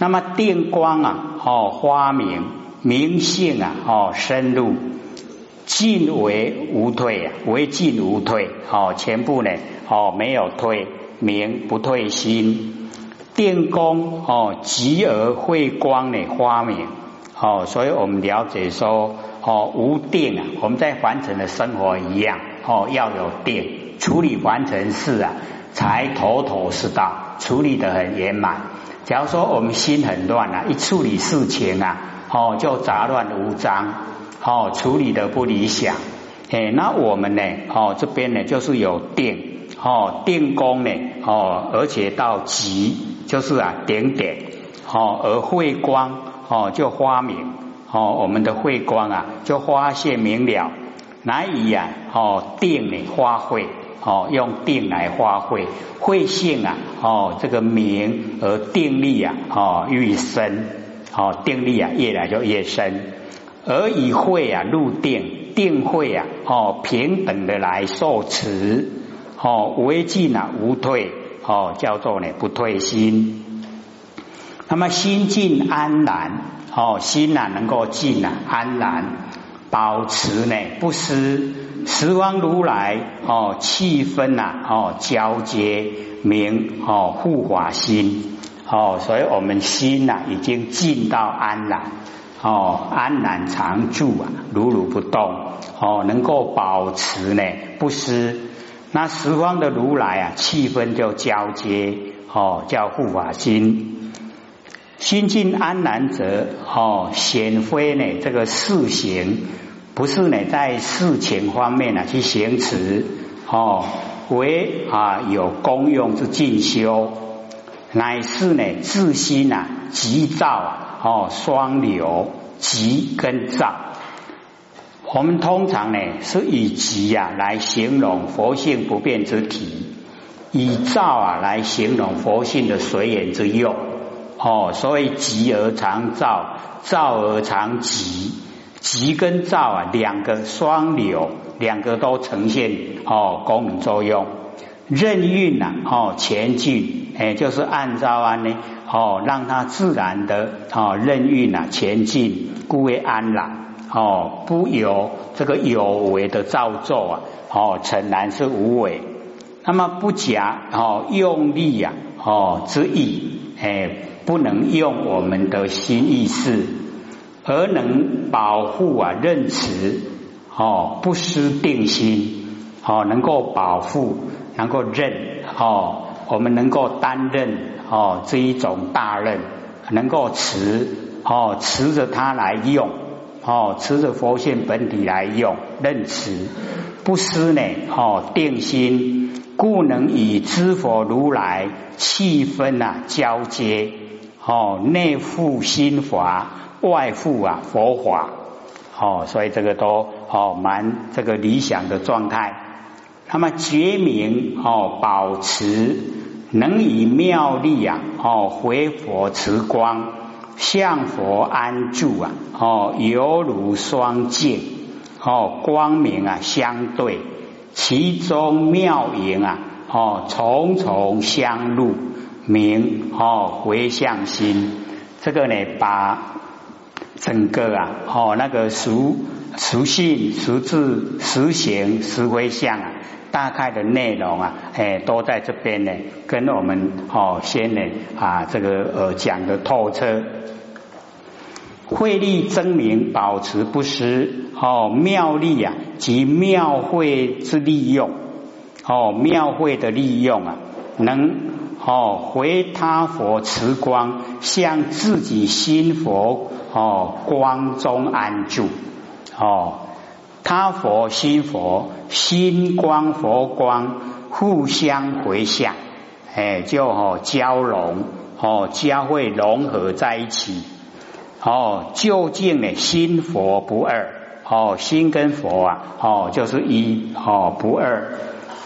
那么电光啊，哦，发明明性啊，哦，深入，进为无退啊，为进无退，哦，全部呢，哦，没有退，明不退心，电光哦，急而会光呢，发明，哦，所以我们了解说，哦，无电啊，我们在凡尘的生活一样，哦，要有电，处理凡尘事啊，才头头是道，处理的很圆满。假如说我们心很乱啊，一处理事情啊，哦，就杂乱无章，哦，处理的不理想，哎，那我们呢，哦，这边呢就是有定，哦，定功呢，哦，而且到极，就是啊点点，哦，而慧光，哦，就发明，哦，我们的慧光啊，就发现明了，难以啊，哦，定呢发挥。哦，用定来发挥，慧性啊，哦，这个明而定力啊，哦，愈深，哦，定力啊，越来就越深，而以慧啊入定，定慧啊，哦，平等的来受持，哦，为进啊无退，哦，叫做呢不退心。那么心静安然，哦，心啊能够静啊安然，保持呢不失。十方如来哦，气氛呐哦交接明哦护法心哦，所以我们心呐已经进到安然哦安然常住啊如如不动哦能够保持呢不失那十方的如来啊气氛就交接哦叫护法心心境安然者哦显非呢这个事行。不是呢，在事情方面呢去行持哦，为啊有功用之进修，乃是呢自心啊急躁哦双流急跟躁，我们通常呢是以急啊来形容佛性不变之体，以躁啊来形容佛性的随缘之用哦，所以急而常躁，躁而常急。急跟躁啊，两个双流，两个都呈现哦功能作用。任运呐哦前进，哎就是按照啊呢哦让它自然的哦任运呐前进，故为安然哦不由这个有为的造作啊哦诚然是无为。那么不假哦用力呀哦之意，哎不能用我们的心意识。而能保护啊，认持哦，不失定心哦，能够保护，能够认哦，我们能够担任哦这一种大任，能够持哦，持着它来用哦，持着佛性本体来用，认持不失呢哦，定心，故能以知佛如来气氛啊交接哦，内附心法。外附啊佛法哦，所以这个都哦蛮这个理想的状态。那么觉明哦保持能以妙力啊哦回佛持光向佛安住啊哦犹如双镜哦光明啊相对，其中妙影啊哦重重相入明哦回向心，这个呢把。整个啊，哦，那个熟熟性、熟字、熟行、熟回向啊，大概的内容啊，哎，都在这边呢，跟我们哦先呢啊这个呃讲的透彻，慧力真明，保持不失哦，妙力啊及妙慧之利用哦，妙慧的利用啊，能。哦，回他佛慈光，向自己心佛哦光中安住。哦，他佛心佛心光佛光互相回向，哎，就哦交融哦交会融合在一起。哦，究竟呢心佛不二。哦，心跟佛啊，哦就是一哦不二，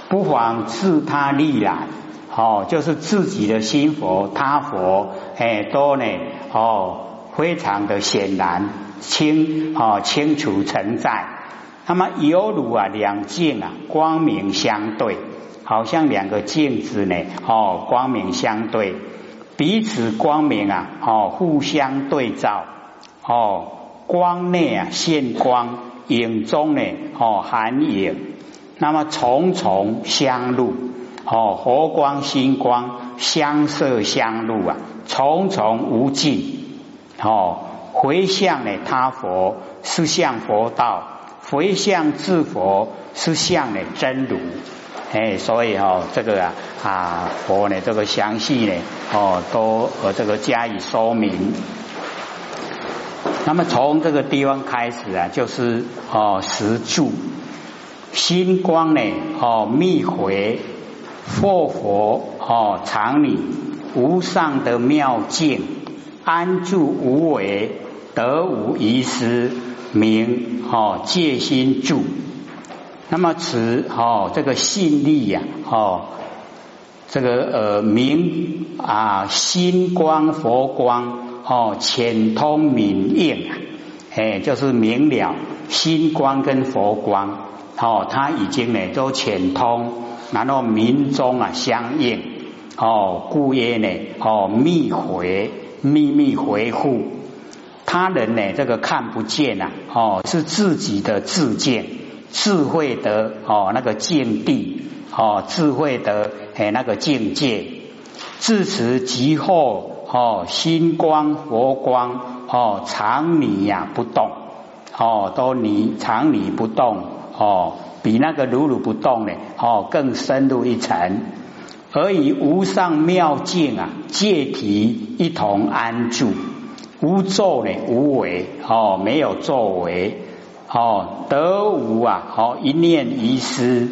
不妨自他利来。哦，就是自己的心佛、他佛，哎，都呢，哦，非常的显然清，哦，清楚存在。那么犹如啊，两镜啊，光明相对，好像两个镜子呢，哦，光明相对，彼此光明啊，哦，互相对照，哦，光内啊现光，影中呢，哦，含影，那么重重相入，哦，佛光心光相摄相入啊，重重无尽，哦，回向呢他佛是向佛道，回向自佛是向呢真如。哎，所以哦，这个啊啊佛呢，这个详细呢哦，都和这个加以说明。那么从这个地方开始啊，就是哦十住心光呢哦密回佛佛哦常理无上的妙境安住无为得无遗失名哦戒心住。那么此哦，这个信力呀，哦，这个呃明啊心光佛光哦浅通明映啊，哎，就是明了心光跟佛光哦，它已经呢都浅通，然后明中啊相应哦，故曰呢哦密回秘密回复他人呢这个看不见呐哦，是自己的自见。智慧的哦，那个境地哦，智慧的哎那个境界，自此即后哦，心光佛光哦，常理呀不动哦，都你常理不动哦，比那个如如不动呢哦更深入一层，而以无上妙境啊，借体一同安住，无作呢无为哦，没有作为。哦，得无啊，好一念一失，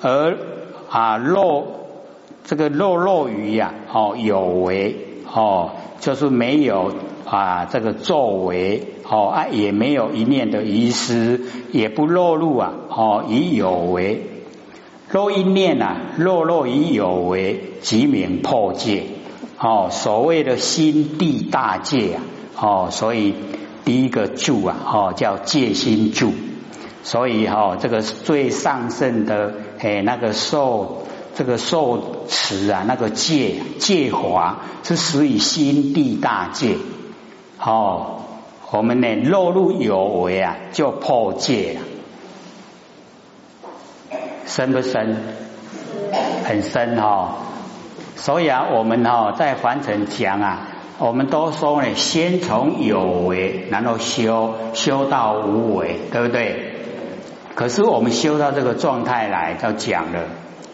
而啊漏这个漏漏于呀，哦有为，哦就是没有啊这个作为，哦啊也没有一念的遗失，也不落入啊，哦以有为，若一念啊落落以有为，即名破戒，哦所谓的心地大戒啊，哦所以。第一个住啊，哦，叫戒心住，所以哈，这个最上圣的诶，那个受这个受持啊，那个戒戒华是属于心地大戒。哦，我们呢落入有为啊，就破戒了，深不深？很深哈。所以啊，我们哈在凡尘讲啊。我们都说呢，先从有为，然后修修到无为，对不对？可是我们修到这个状态来，就讲了，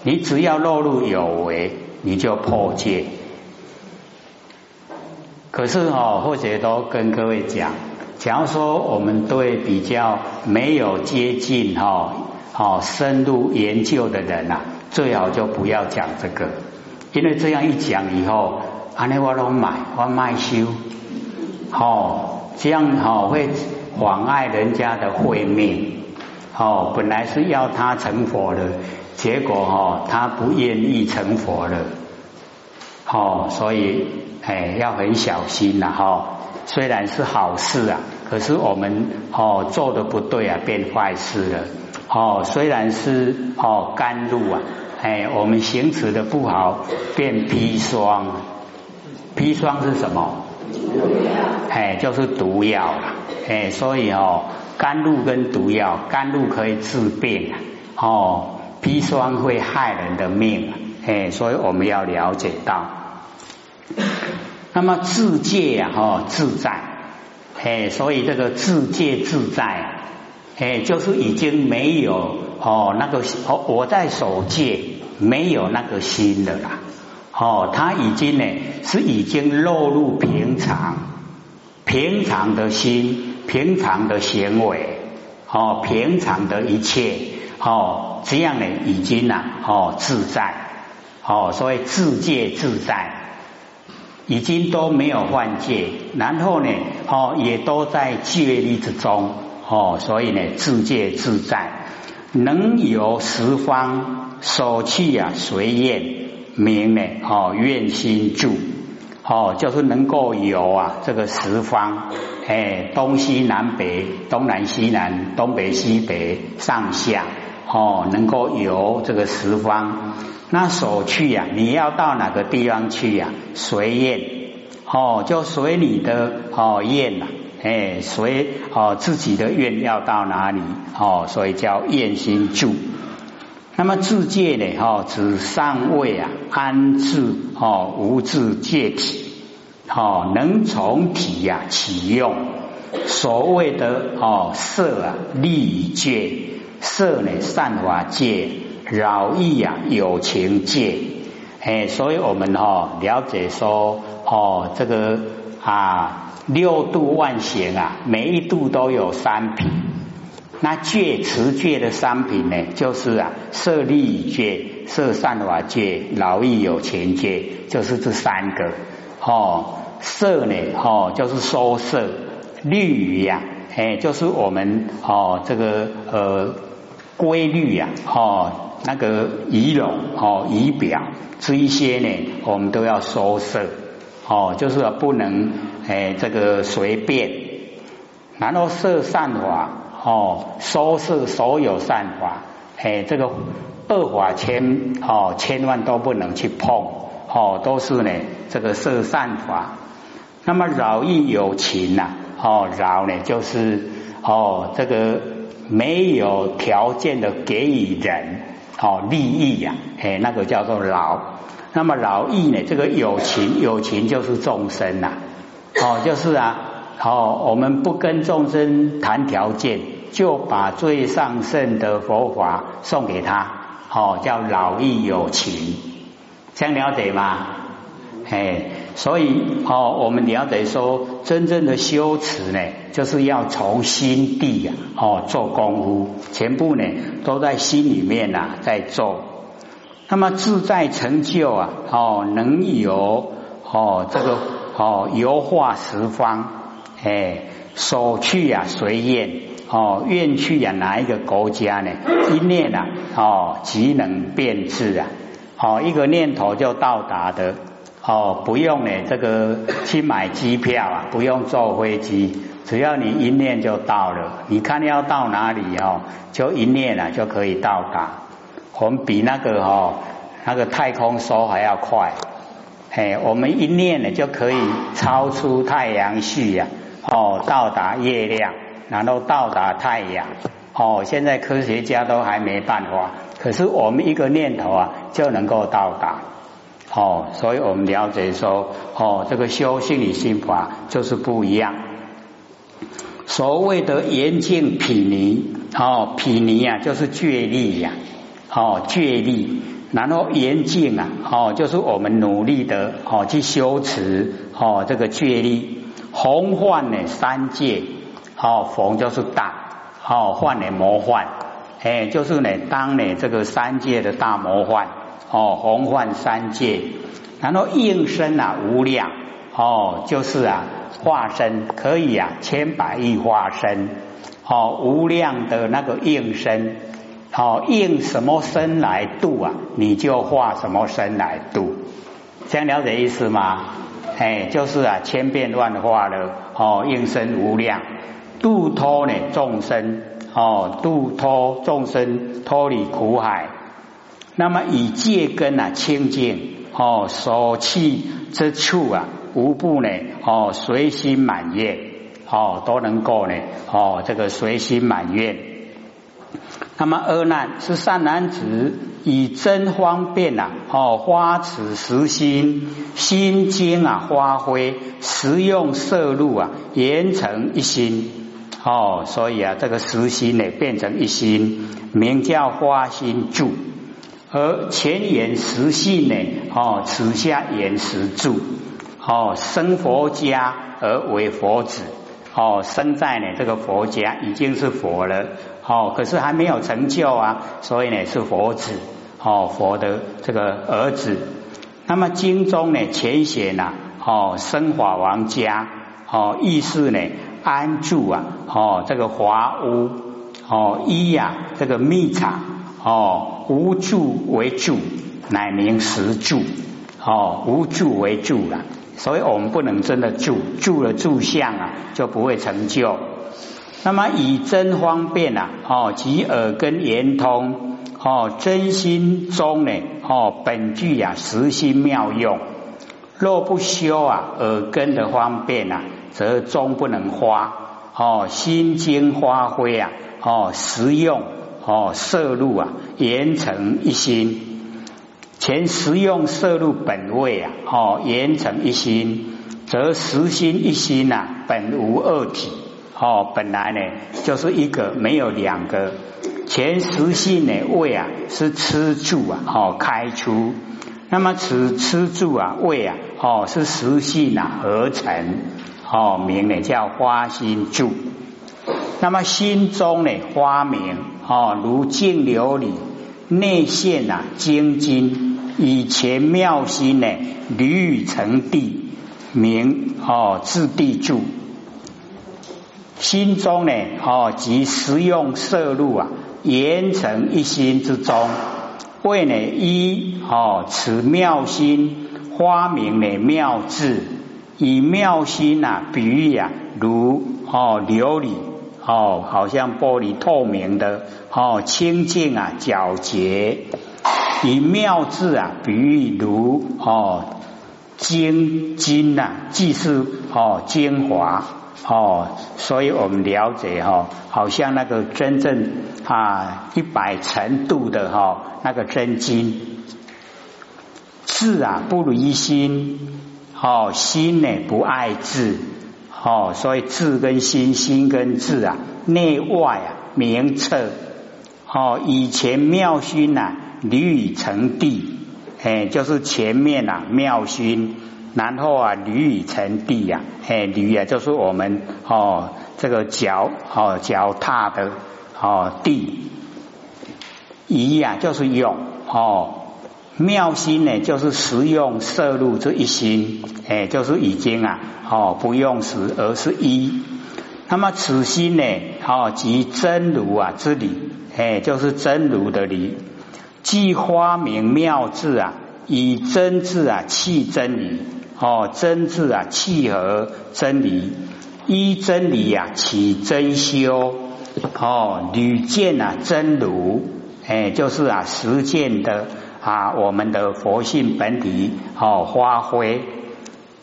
你只要落入有为，你就破戒。可是哈，或者都跟各位讲，假如说我们对比较没有接近哈，好深入研究的人呐，最好就不要讲这个，因为这样一讲以后。安尼我拢买，我卖修，哦，这样哦会妨碍人家的慧命，哦，本来是要他成佛的，结果哦他不愿意成佛了，哦，所以哎要很小心呐，哈，虽然是好事啊，可是我们哦做的不对啊，变坏事了，哦，虽然是哦甘露啊，哎，我们行持的不好，变砒霜。砒霜是什么？哎，就是毒药了。哎，所以哦，甘露跟毒药，甘露可以治病，哦，砒霜会害人的命。哎，所以我们要了解到，那么自戒啊，哦，自在。哎，所以这个自戒自在，哎，就是已经没有哦那个哦我在守戒，没有那个心的啦。哦，他已经呢是已经落入平常，平常的心，平常的行为，哦，平常的一切，哦，这样呢已经呐，哦，自在，哦，所以自戒自在，已经都没有犯戒，然后呢，哦，也都在戒律之中，哦，所以呢自戒自在，能有十方所去啊随愿。名呢？哦，愿心住，哦，就是能够有啊，这个十方，哎，东西南北，东南西南，东北西北，上下，哦，能够有这个十方，那所去呀，你要到哪个地方去呀？随愿哦，就随你的哦愿呐，哎，随哦自己的愿要到哪里哦，所以叫愿心住。那么自界呢？哦，指上位啊，安置哦，无自戒体，哦，能从体呀起用。所谓的哦色啊，利戒色呢，善法戒。饶益啊，有情界，哎，所以我们哈了解说，哦，这个啊六度万行啊，每一度都有三品。那戒持戒的三品呢，就是啊色利戒、色善法戒、饶益有情戒，就是这三个。哦，色呢，哦就是收色，律呀，哎，就是我们哦这个呃规律呀，哦。那个仪容哦，仪表这一些呢，我们都要收摄哦，就是不能哎这个随便，然后色善法哦，收摄所有善法，哎这个恶法千哦千万都不能去碰哦，都是呢这个色善法。那么饶益有情呐，哦饶呢就是哦这个没有条件的给予人。哦，利益呀，哎，那个叫做劳。那么劳逸呢？这个有情，有情就是众生呐。哦，就是啊，哦，我们不跟众生谈条件，就把最上圣的佛法送给他。哦，叫劳逸有情，这样了解吗？哎，所以哦，我们了解说，真正的修持呢，就是要从心地呀，哦，做功夫，全部呢都在心里面呐，在做。那么自在成就啊，哦，能有哦这个哦油化十方，哎，所去呀随愿，哦愿去呀哪一个国家呢？一念啊，哦即能变质啊，哦一个念头就到达的。哦，不用呢，这个去买机票啊，不用坐飞机，只要你一念就到了。你看要到哪里哦，就一念啊就可以到达。我们比那个哦，那个太空梭还要快。嘿，我们一念呢就可以超出太阳系呀，哦，到达月亮，然后到达太阳。哦，现在科学家都还没办法，可是我们一个念头啊就能够到达。哦，所以我们了解说，哦，这个修心理心法就是不一样。所谓的严净毗尼，哦，毗尼啊，就是觉力呀，哦，觉力，然后严净啊，哦，就是我们努力的，哦，去修持，哦，这个觉力，洪幻呢三界，哦，逢就是大，哦，幻呢魔幻，哎，就是呢当呢这个三界的大魔幻。哦，洪幻三界，然后应身啊无量。哦，就是啊化身可以啊千百亿化身。哦无量的那个应身。哦应什么身来度啊，你就化什么身来度，这样了解意思吗？哎，就是啊千变万化的哦应身无量。度脱呢众生。哦度脱众生脱离苦海。那么以戒根啊清净哦所去之处啊无不呢哦随心满愿哦都能够呢哦这个随心满愿。那么二难是善男子以真方便呐哦花此实心心经啊发挥实用摄入啊严成一心哦所以啊这个实心呢变成一心名叫花心住。而前言实性呢？哦，此下言实住哦，生佛家而为佛子哦，生在呢这个佛家已经是佛了哦，可是还没有成就啊，所以呢是佛子哦，佛的这个儿子。那么经中呢前写呢哦，生法王家哦，意思呢安住啊哦，这个华屋哦，一呀这个密场。哦，无住为住，乃名实住。哦，无住为住了，所以我们不能真的住，住了住相啊，就不会成就。那么以真方便啊，哦，及耳根圆通，哦，真心中呢，哦，本具呀实心妙用。若不修啊耳根的方便啊，则终不能发。哦，心经发挥啊，哦，实用哦，摄入啊，严成一心。前实用摄入本位啊，哦，严成一心，则实心一心呐，本无二体。哦，本来呢就是一个，没有两个。前实性的位啊，是吃住啊，哦，开出。那么此吃住啊，位啊，哦，是实性啊合成，哦，名呢叫花心住。那么心中呢花明，哦，如镜琉璃内现啊精金，以前妙心呢履成地名，哦，自地住。心中呢，哦，即实用摄入啊，严成一心之中，为呢一哦，此妙心发明呢妙智，以妙心呐比喻啊，如哦琉璃哦，好像玻璃透明的哦，清净啊皎洁，以妙字啊比喻如哦精金呐，既是哦精华。哦，所以我们了解哈，好像那个真正啊一百程度的哈那个真经，字啊不离心，哦心呢不爱字，哦所以智跟心，心跟智啊内外啊明彻，哦以前妙心呐履成地，哎就是前面呐妙心。然后啊，履以成地呀，哎，履啊，就是我们哦，这个脚哦，脚踏的哦地。仪呀，就是用哦，妙心呢，就是实用摄入这一心，哎，就是已经啊，哦，不用时，而是一。那么此心呢，哦，即真如啊之理，哎，就是真如的理，即花明妙智啊，以真智啊弃真理。哦，真智啊，契合真理，依真理呀起真修。哦，屡见啊真如，哎，就是啊实践的啊我们的佛性本体哦发挥，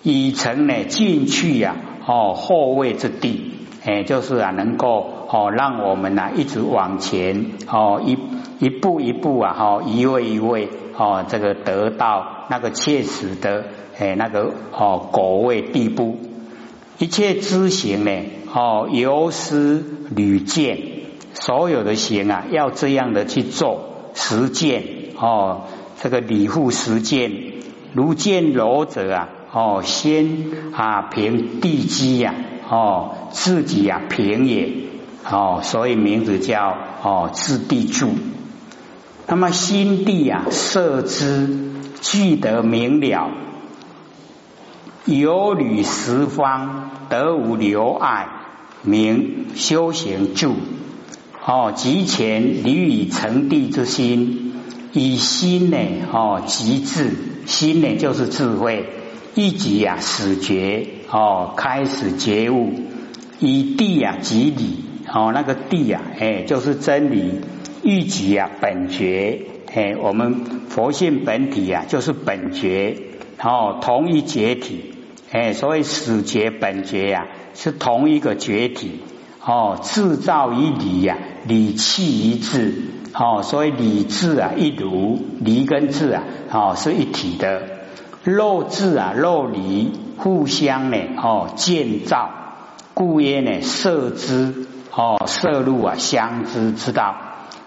已成呢进去呀哦后位之地，哎，就是啊能够哦让我们呐一直往前哦一一步一步啊哦一位一位哦这个得到那个切实的。哎，那个哦，果位地步，一切知行呢，哦，由师履见，所有的行啊，要这样的去做实践。哦，这个理护实践，如见柔者啊，哦，先啊平地基呀，哦，自己啊平也，哦，所以名字叫哦自地住。那么心地啊设之，具得明了。有履十方得无留碍，名修行住。哦，即前履以成地之心，以心呢？哦，极致心呢，就是智慧。一即呀，始觉哦，开始觉悟。以地呀，即理哦，那个地呀，哎，就是真理。欲即呀，本觉哎，我们佛性本体呀，就是本觉哦，同一觉体。哎，所以始觉本觉呀，是同一个觉体哦。制造一理呀，理气一致哦。所以理智啊，一如离跟智啊，哦是一体的。肉智啊，肉离互相呢哦建造，故曰呢摄之哦摄入啊相知之道，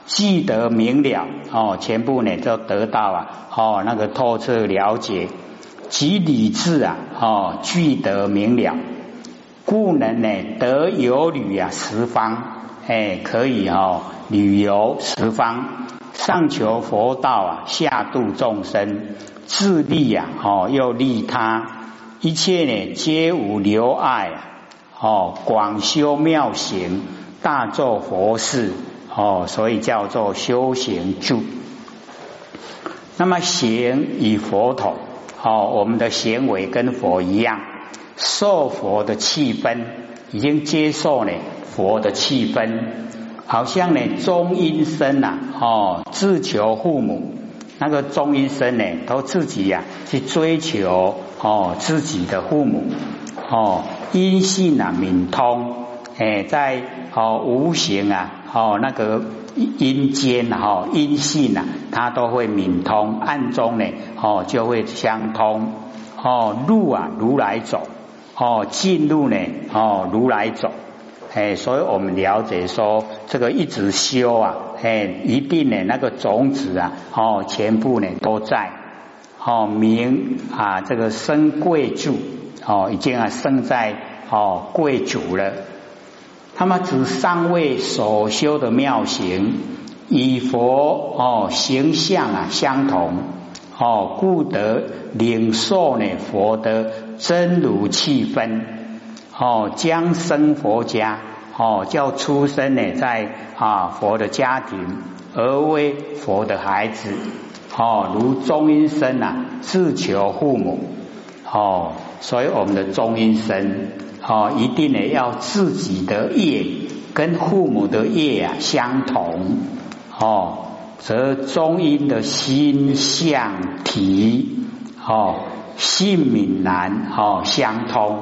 记得明了哦，全部呢都得到啊哦那个透彻了解。即理智啊，哦，具得明了，故能呢得游旅啊十方，哎，可以哦旅游十方，上求佛道啊，下度众生，自利啊，哦又利他，一切呢皆无留爱，哦广修妙行，大做佛事，哦，所以叫做修行住。那么行与佛同。哦，我们的行为跟佛一样，受佛的气氛，已经接受呢佛的气氛，好像呢中阴身呐，哦，自求父母，那个中阴身呢，都自己呀去追求哦自己的父母，哦，阴性啊敏通，哎，在哦无形啊，哦那个阴间哈阴性啊，它都会敏通，暗中呢哦就会相通，哦路啊如来走，哦进入呢哦如来走。哎，所以我们了解说，这个一直修啊，哎，一定呢那个种子啊，哦，全部呢都在，哦，名啊，这个生贵族，哦，已经啊生在哦贵族了。那么指三位所修的妙行，与佛哦形象啊相同，哦，故得领受呢佛的真如气氛。哦，将生佛家，哦，叫出生呢，在啊佛的家庭，而为佛的孩子，哦，如中阴身呐，自求父母，哦，所以我们的中阴身，哦，一定呢要自己的业跟父母的业啊相同，哦，则中阴的心相体，哦，性敏难，哦，相通。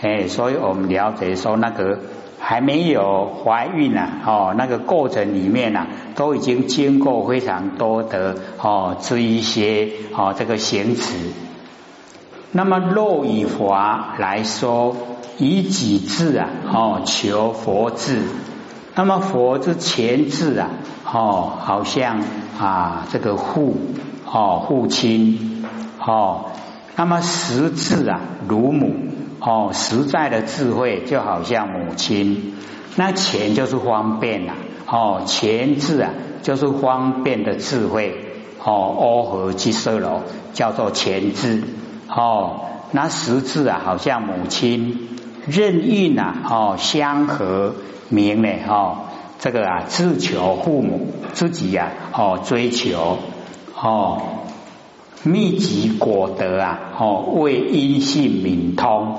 哎，所以我们了解说，那个还没有怀孕呢，哦，那个过程里面呢，都已经经过非常多的哦这一些哦这个行词。那么若以华来说，以己智啊，哦求佛智。那么佛之前字啊，哦好像啊这个父哦父亲哦，那么实字啊如母。哦，实在的智慧就好像母亲，那钱就是方便呐。哦，钱字啊，就是方便的智慧。哦，阿和基色罗叫做钱字。哦，那实字啊，好像母亲，任运呐。哦，相和名呢。哦，这个啊，自求父母，自己呀，哦，追求。哦，密集果德啊。哦，为阴性敏通。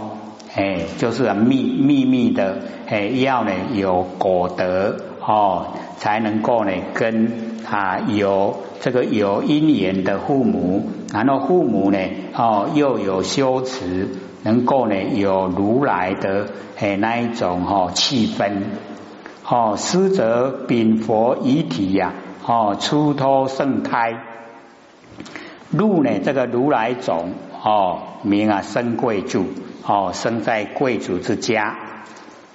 哎，就是秘秘密的，哎，要呢有果德哦，才能够呢跟啊有这个有因缘的父母，然后父母呢哦又有修持，能够呢有如来的哎那一种哦气氛哦，师者禀佛遗体呀哦出脱圣胎，入呢这个如来种哦名啊生贵族。哦，生在贵族之家，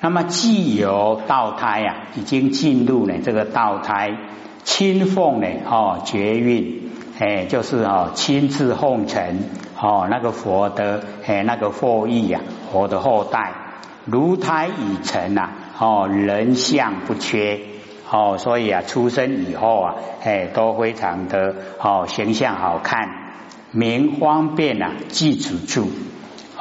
那么既有道胎啊，已经进入呢这个道胎，亲奉呢哦绝运，哎，就是哦亲自奉承哦那个佛的哎那个后裔呀，佛的后代，如胎已成呐，哦人相不缺，哦所以啊出生以后啊，哎都非常的哦形象好看，名方便啊记住住。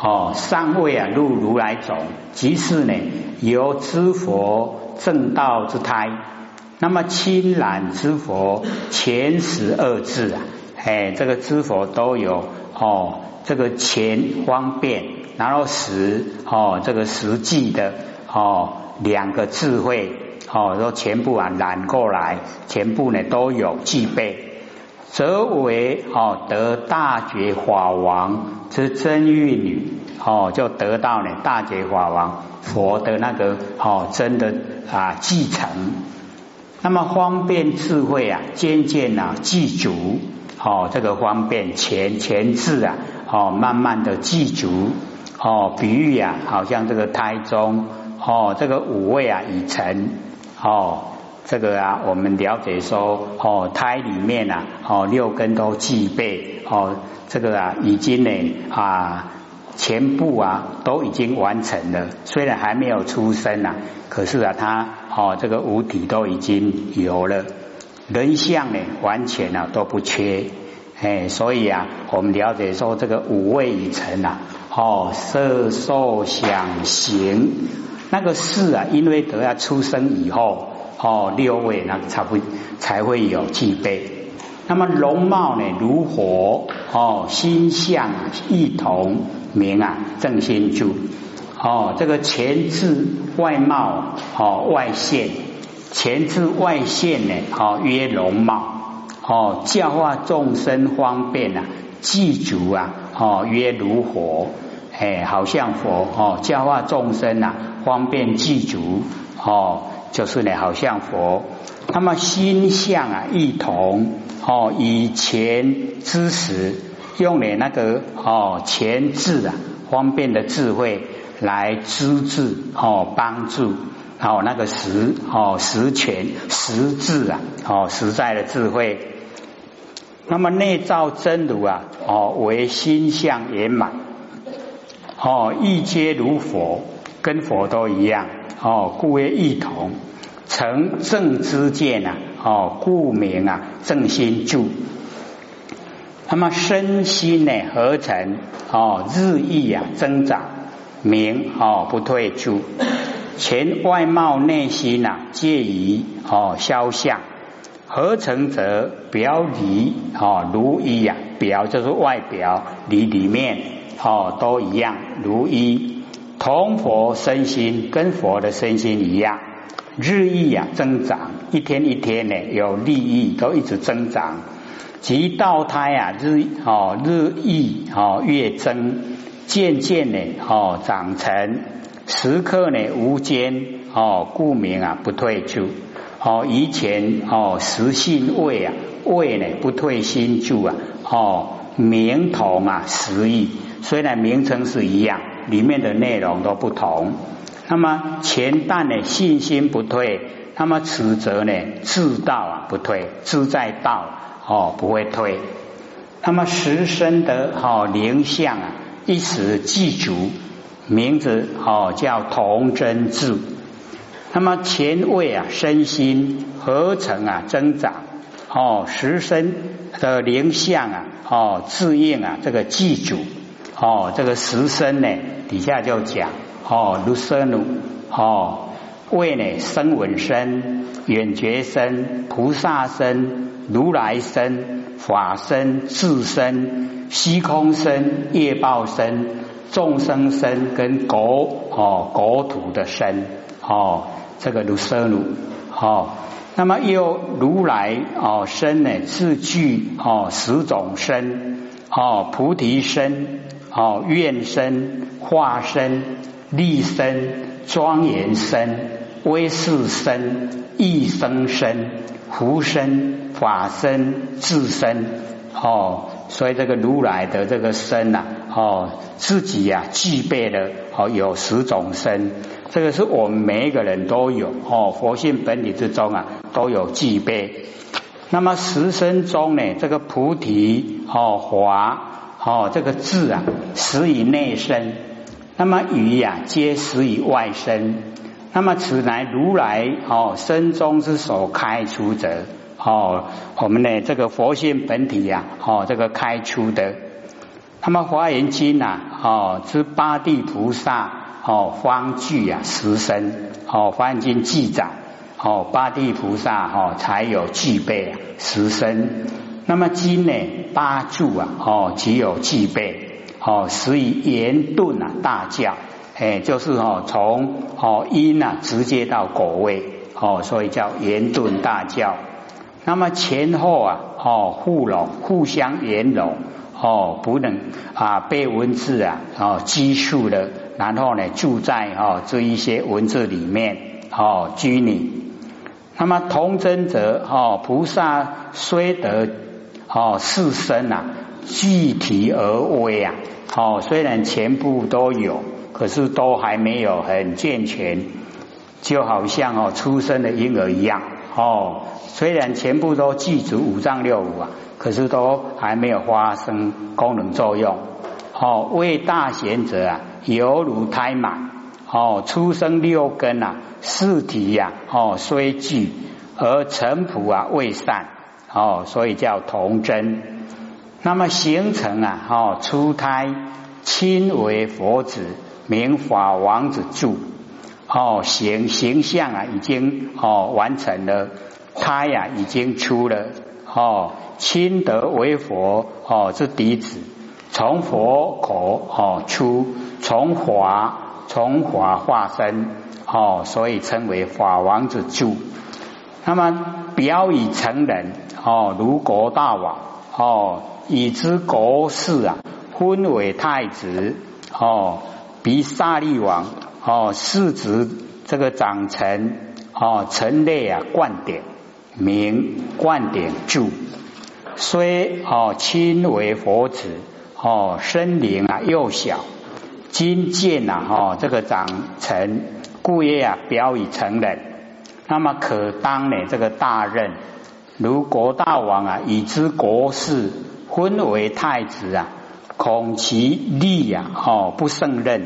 哦，三位啊，入如来种，即是呢，由知佛正道之胎。那么亲染之佛前十二字啊，哎，这个知佛都有哦，这个前方便，然后实哦，这个实际的哦，两个智慧哦，都全部啊染过来，全部呢都有具备，则为哦得大觉法王。之真玉女哦，就得到呢大觉法王佛的那个哦真的啊继承，那么方便智慧啊渐渐啊记足哦这个方便前前字啊哦慢慢的记足哦比喻啊好像这个胎中哦这个五味啊已成哦这个啊我们了解说哦胎里面呐哦六根都具备哦。这个啊，已经呢啊，全部啊都已经完成了。虽然还没有出生啊，可是啊，他哦这个五体都已经有了，人相呢完全啊都不缺。哎，所以啊，我们了解说这个五味已成啊，哦色受想行那个事啊，因为得要出生以后哦六位那才会才会有具备。那么容貌呢，如火哦，心相异同，名啊正心住。哦，这个前置外貌哦外现。前置外现呢，哦，曰容貌，哦，教化众生方便啊，祭足啊，哦，曰如火，哎，好像佛，哦，教化众生啊，方便祭足，哦，就是呢，好像佛。那么心相啊，异同，哦，以前知识用的那个哦，前智啊，方便的智慧来资治哦，帮助。哦，那个实哦，实权实质啊，哦，实在的智慧。那么内造真如啊，哦，为心相圆满，哦，一皆如佛，跟佛都一样，哦，故为异同。成正之见啊，哦，故名啊正心住。那么身心呢合成，哦，日益啊增长，名哦不退出。前外貌内心呐，皆以哦肖像合成则表里哦如一呀，表就是外表，里里面哦都一样如一，同佛身心跟佛的身心一样，日益呀增长，一天一天呢有利益都一直增长，即道胎啊日哦日益哦越增，渐渐呢哦长成。时刻呢无间哦，故名啊不退出哦。以前哦实性位啊位呢不退心住啊哦名同啊实义，虽然名称是一样，里面的内容都不同。那么前旦呢信心不退，那么此则呢自道啊不退，自在道哦不会退。那么十身的哦灵相啊一时记足。名字哦叫同真智，那么前位啊身心合成啊增长哦十身的灵相啊哦自应啊这个记住哦这个实身呢底下就讲哦如生如哦位呢声闻身远觉身菩萨身如来身法身智身虚空身业报身。众生身跟国哦国土的身哦，这个如色如哦，那么又如来哦身呢，自具哦十种身哦，菩提身哦，愿身、化身、立身、庄严身、威势身、一生身、福身、法身、智身哦，所以这个如来的这个身呐。哦，自己呀具备了哦，有十种身，这个是我们每一个人都有哦，佛性本体之中啊都有具备。那么十身中呢，这个菩提哦华哦这个智啊，始于内生；那么语呀，皆始于外生。那么此乃如来哦身中之所开出者哦，我们呢这个佛性本体呀哦这个开出的。那么华严经呐，哦，之八地菩萨哦，方具啊十身哦，华严经记载哦，八地菩萨哦才有具备十身。那么经呢，八柱啊哦，只有具备哦，所以言顿啊大教，哎，就是哦从哦因啊直接到果位哦，所以叫言顿大教。那么前后啊哦互拢，互相圆融。哦，不能啊，被文字啊哦拘束了，然后呢住在哦这一些文字里面哦拘泥。那么同真者哦，菩萨虽得哦四身啊，具体而微啊，哦虽然全部都有，可是都还没有很健全，就好像哦出生的婴儿一样。哦，虽然全部都具足五脏六腑啊。可是都还没有发生功能作用，哦，为大贤者啊，犹如胎满，哦，出生六根啊，四体呀，哦，虽具而尘土啊未散，哦，所以叫童真。那么形成啊，哦，出胎亲为佛子，名法王子住，哦，形形象啊，已经哦完成了，胎呀已经出了，哦。亲德为佛哦是弟子，从佛口哦出，从法从法化身哦，所以称为法王子住。那么表以成人哦，如国大王哦，以知国事啊，分为太子哦，比萨利王哦，世子这个长臣哦，臣类啊，冠点名冠点注，虽哦亲为佛子哦，身灵啊幼小，今见呐哦，这个长臣故业啊，表以成人。那么可当呢？这个大任，如国大王啊，已知国事，分为太子啊，恐其力呀，哦不胜任，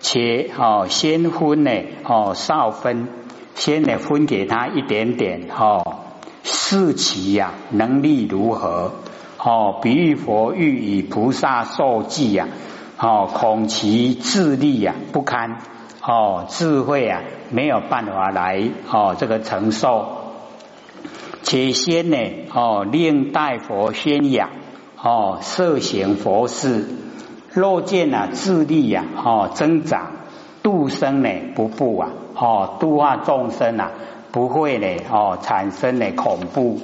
且哦先分呢，哦少分，先呢分给他一点点，哦视其呀能力如何，哦比喻佛欲以菩萨受记呀，哦恐其智力呀不堪。哦，智慧啊，没有办法来哦，这个承受。且先呢，哦，令大佛宣扬，哦，摄行佛事，若见啊，智力呀，哦，增长，度生呢，不怖啊，哦，度化众生啊，不会呢，哦，产生呢恐怖，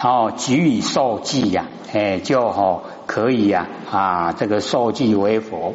哦，给予受记呀，哎，就哦可以呀，啊，这个受记为佛。